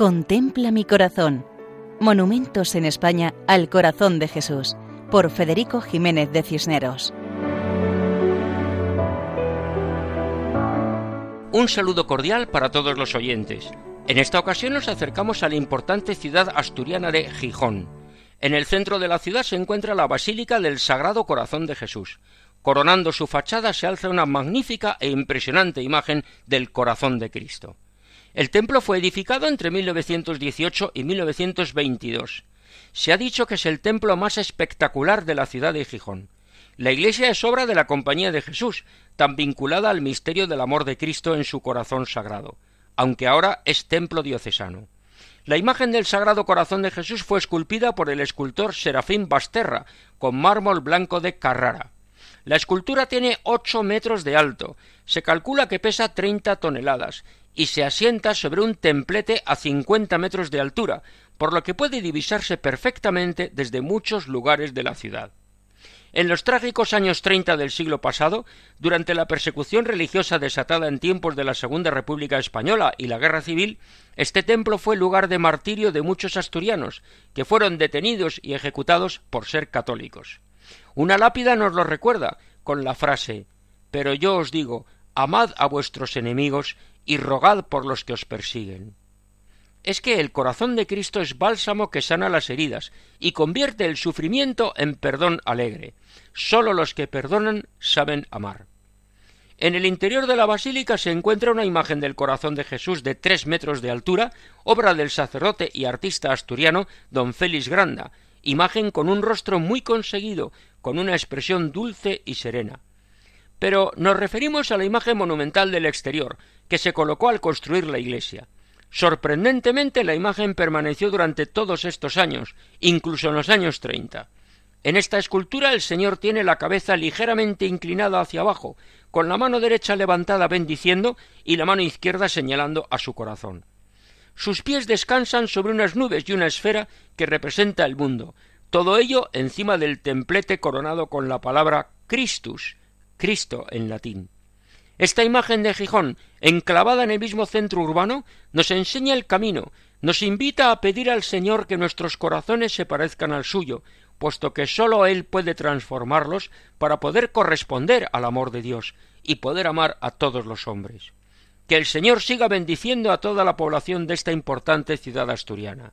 Contempla mi corazón. Monumentos en España al corazón de Jesús, por Federico Jiménez de Cisneros. Un saludo cordial para todos los oyentes. En esta ocasión nos acercamos a la importante ciudad asturiana de Gijón. En el centro de la ciudad se encuentra la Basílica del Sagrado Corazón de Jesús. Coronando su fachada se alza una magnífica e impresionante imagen del Corazón de Cristo. El templo fue edificado entre 1918 y 1922. Se ha dicho que es el templo más espectacular de la ciudad de Gijón. La iglesia es obra de la Compañía de Jesús, tan vinculada al misterio del amor de Cristo en su corazón sagrado, aunque ahora es templo diocesano. La imagen del Sagrado Corazón de Jesús fue esculpida por el escultor Serafín Basterra, con mármol blanco de Carrara. La escultura tiene ocho metros de alto, se calcula que pesa treinta toneladas y se asienta sobre un templete a cincuenta metros de altura, por lo que puede divisarse perfectamente desde muchos lugares de la ciudad. En los trágicos años treinta del siglo pasado, durante la persecución religiosa desatada en tiempos de la Segunda República Española y la Guerra Civil, este templo fue lugar de martirio de muchos asturianos, que fueron detenidos y ejecutados por ser católicos. Una lápida nos lo recuerda, con la frase Pero yo os digo, amad a vuestros enemigos y rogad por los que os persiguen. Es que el corazón de Cristo es bálsamo que sana las heridas y convierte el sufrimiento en perdón alegre. Sólo los que perdonan saben amar. En el interior de la basílica se encuentra una imagen del corazón de Jesús de tres metros de altura, obra del sacerdote y artista asturiano don Félix Granda, imagen con un rostro muy conseguido, con una expresión dulce y serena. Pero nos referimos a la imagen monumental del exterior, que se colocó al construir la iglesia. Sorprendentemente la imagen permaneció durante todos estos años, incluso en los años treinta. En esta escultura el Señor tiene la cabeza ligeramente inclinada hacia abajo, con la mano derecha levantada bendiciendo y la mano izquierda señalando a su corazón. Sus pies descansan sobre unas nubes y una esfera que representa el mundo, todo ello encima del templete coronado con la palabra Christus, Cristo en latín. Esta imagen de Gijón, enclavada en el mismo centro urbano, nos enseña el camino, nos invita a pedir al Señor que nuestros corazones se parezcan al suyo, puesto que sólo Él puede transformarlos para poder corresponder al amor de Dios y poder amar a todos los hombres. Que el Señor siga bendiciendo a toda la población de esta importante ciudad asturiana.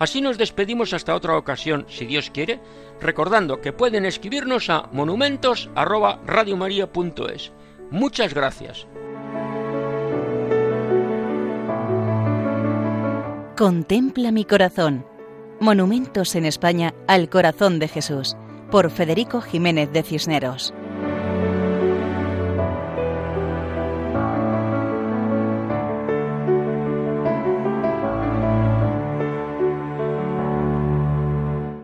Así nos despedimos hasta otra ocasión, si Dios quiere, recordando que pueden escribirnos a monumentos@radiomaria.es. Muchas gracias. Contempla mi corazón. Monumentos en España al corazón de Jesús, por Federico Jiménez de Cisneros.